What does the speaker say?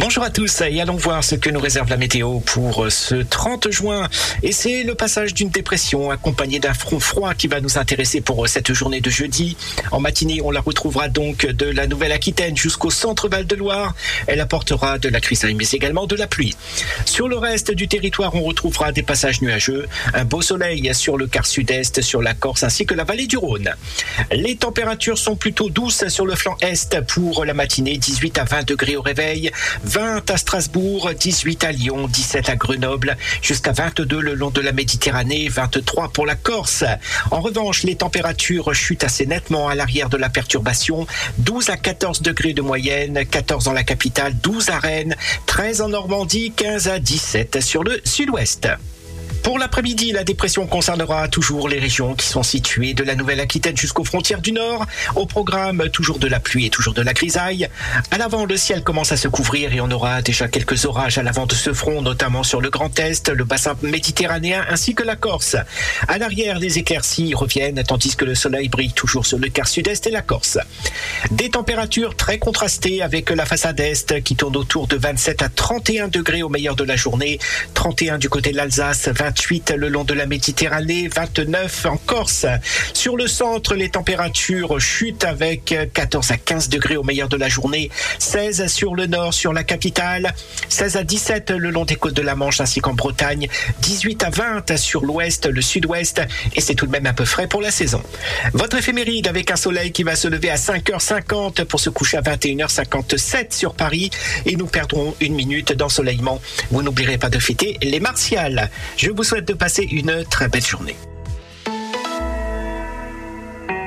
Bonjour à tous et allons voir ce que nous réserve la météo pour ce 30 juin. Et c'est le passage d'une dépression accompagnée d'un front froid qui va nous intéresser pour cette journée de jeudi. En matinée, on la retrouvera donc de la Nouvelle-Aquitaine jusqu'au centre Val-de-Loire. Elle apportera de la grisaille mais également de la pluie. Sur le reste du territoire, on retrouvera des passages nuageux, un beau soleil sur le quart sud-est, sur la Corse ainsi que la vallée du Rhône. Les températures sont plutôt douces sur le flanc est pour la matinée, 18 à 20 degrés au réveil. 20 à Strasbourg, 18 à Lyon, 17 à Grenoble, jusqu'à 22 le long de la Méditerranée, 23 pour la Corse. En revanche, les températures chutent assez nettement à l'arrière de la perturbation, 12 à 14 degrés de moyenne, 14 dans la capitale, 12 à Rennes, 13 en Normandie, 15 à 17 sur le sud-ouest. Pour l'après-midi, la dépression concernera toujours les régions qui sont situées de la Nouvelle-Aquitaine jusqu'aux frontières du Nord. Au programme, toujours de la pluie et toujours de la grisaille. À l'avant, le ciel commence à se couvrir et on aura déjà quelques orages à l'avant de ce front, notamment sur le Grand Est, le bassin méditerranéen ainsi que la Corse. À l'arrière, les éclaircies reviennent tandis que le soleil brille toujours sur le quart sud-est et la Corse. Des températures très contrastées avec la façade Est qui tourne autour de 27 à 31 degrés au meilleur de la journée, 31 du côté de l'Alsace, 28 le long de la Méditerranée, 29 en Corse. Sur le centre, les températures chutent avec 14 à 15 degrés au meilleur de la journée, 16 sur le nord, sur la capitale, 16 à 17 le long des côtes de la Manche ainsi qu'en Bretagne, 18 à 20 sur l'ouest, le sud-ouest et c'est tout de même un peu frais pour la saison. Votre éphéméride avec un soleil qui va se lever à 5h50 pour se coucher à 21h57 sur Paris et nous perdrons une minute d'ensoleillement. Vous n'oublierez pas de fêter les martiales. Je vous souhaite de passer une très belle journée.